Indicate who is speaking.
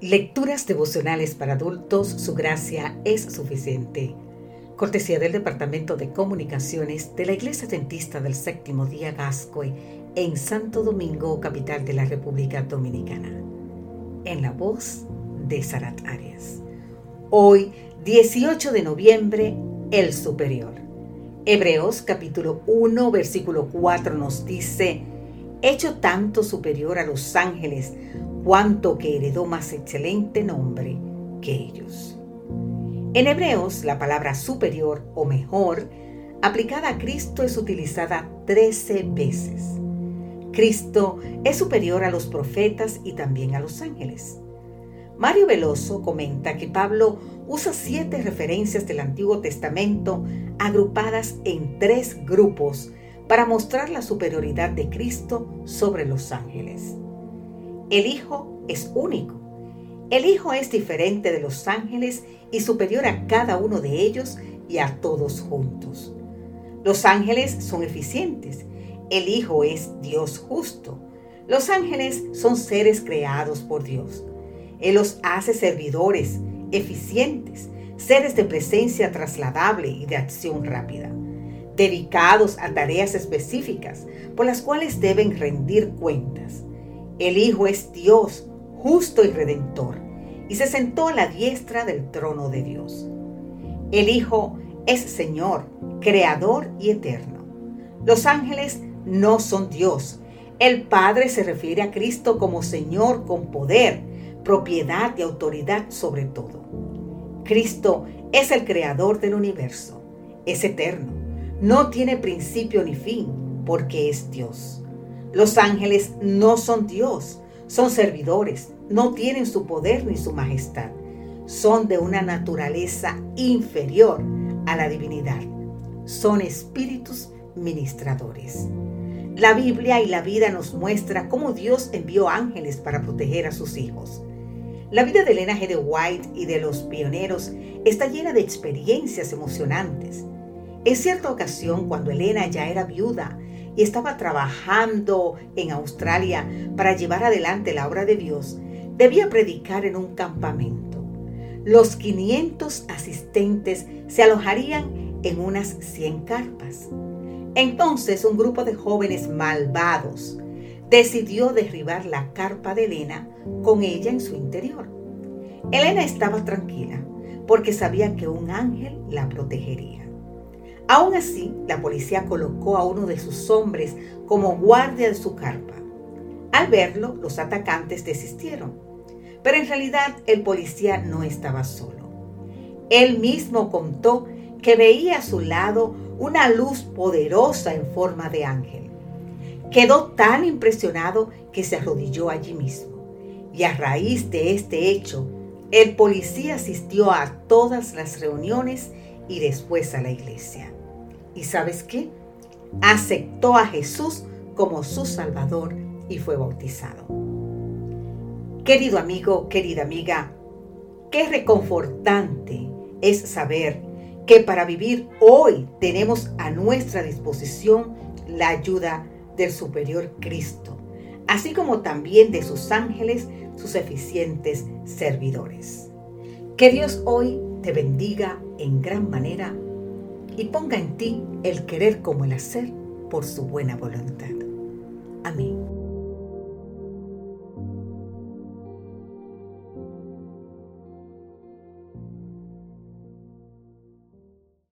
Speaker 1: Lecturas devocionales para adultos, su gracia es suficiente. Cortesía del Departamento de Comunicaciones de la Iglesia Dentista del Séptimo Día Gascoy en Santo Domingo, capital de la República Dominicana. En la voz de Sarat Arias. Hoy, 18 de noviembre, el superior. Hebreos capítulo 1, versículo 4 nos dice, hecho tanto superior a los ángeles, cuanto que heredó más excelente nombre que ellos. En Hebreos, la palabra superior o mejor aplicada a Cristo es utilizada 13 veces. Cristo es superior a los profetas y también a los ángeles. Mario Veloso comenta que Pablo usa siete referencias del Antiguo Testamento agrupadas en tres grupos para mostrar la superioridad de Cristo sobre los ángeles. El Hijo es único. El Hijo es diferente de los ángeles y superior a cada uno de ellos y a todos juntos. Los ángeles son eficientes. El Hijo es Dios justo. Los ángeles son seres creados por Dios. Él los hace servidores, eficientes, seres de presencia trasladable y de acción rápida, dedicados a tareas específicas por las cuales deben rendir cuentas. El Hijo es Dios, justo y redentor, y se sentó a la diestra del trono de Dios. El Hijo es Señor, Creador y Eterno. Los ángeles no son Dios. El Padre se refiere a Cristo como Señor con poder, propiedad y autoridad sobre todo. Cristo es el Creador del universo. Es eterno. No tiene principio ni fin porque es Dios. Los ángeles no son Dios, son servidores, no tienen su poder ni su majestad. Son de una naturaleza inferior a la divinidad. Son espíritus ministradores. La Biblia y la vida nos muestra cómo Dios envió ángeles para proteger a sus hijos. La vida de Elena de White y de los pioneros está llena de experiencias emocionantes. En cierta ocasión, cuando Elena ya era viuda y estaba trabajando en Australia para llevar adelante la obra de Dios, debía predicar en un campamento. Los 500 asistentes se alojarían en unas 100 carpas. Entonces un grupo de jóvenes malvados decidió derribar la carpa de Elena con ella en su interior. Elena estaba tranquila porque sabía que un ángel la protegería. Aún así, la policía colocó a uno de sus hombres como guardia de su carpa. Al verlo, los atacantes desistieron. Pero en realidad el policía no estaba solo. Él mismo contó que veía a su lado una luz poderosa en forma de ángel. Quedó tan impresionado que se arrodilló allí mismo. Y a raíz de este hecho, el policía asistió a todas las reuniones y después a la iglesia. ¿Y sabes qué? Aceptó a Jesús como su Salvador y fue bautizado. Querido amigo, querida amiga, qué reconfortante es saber que para vivir hoy tenemos a nuestra disposición la ayuda del superior Cristo, así como también de sus ángeles, sus eficientes servidores. Que Dios hoy te bendiga en gran manera y ponga en ti el querer como el hacer por su buena voluntad. Amén.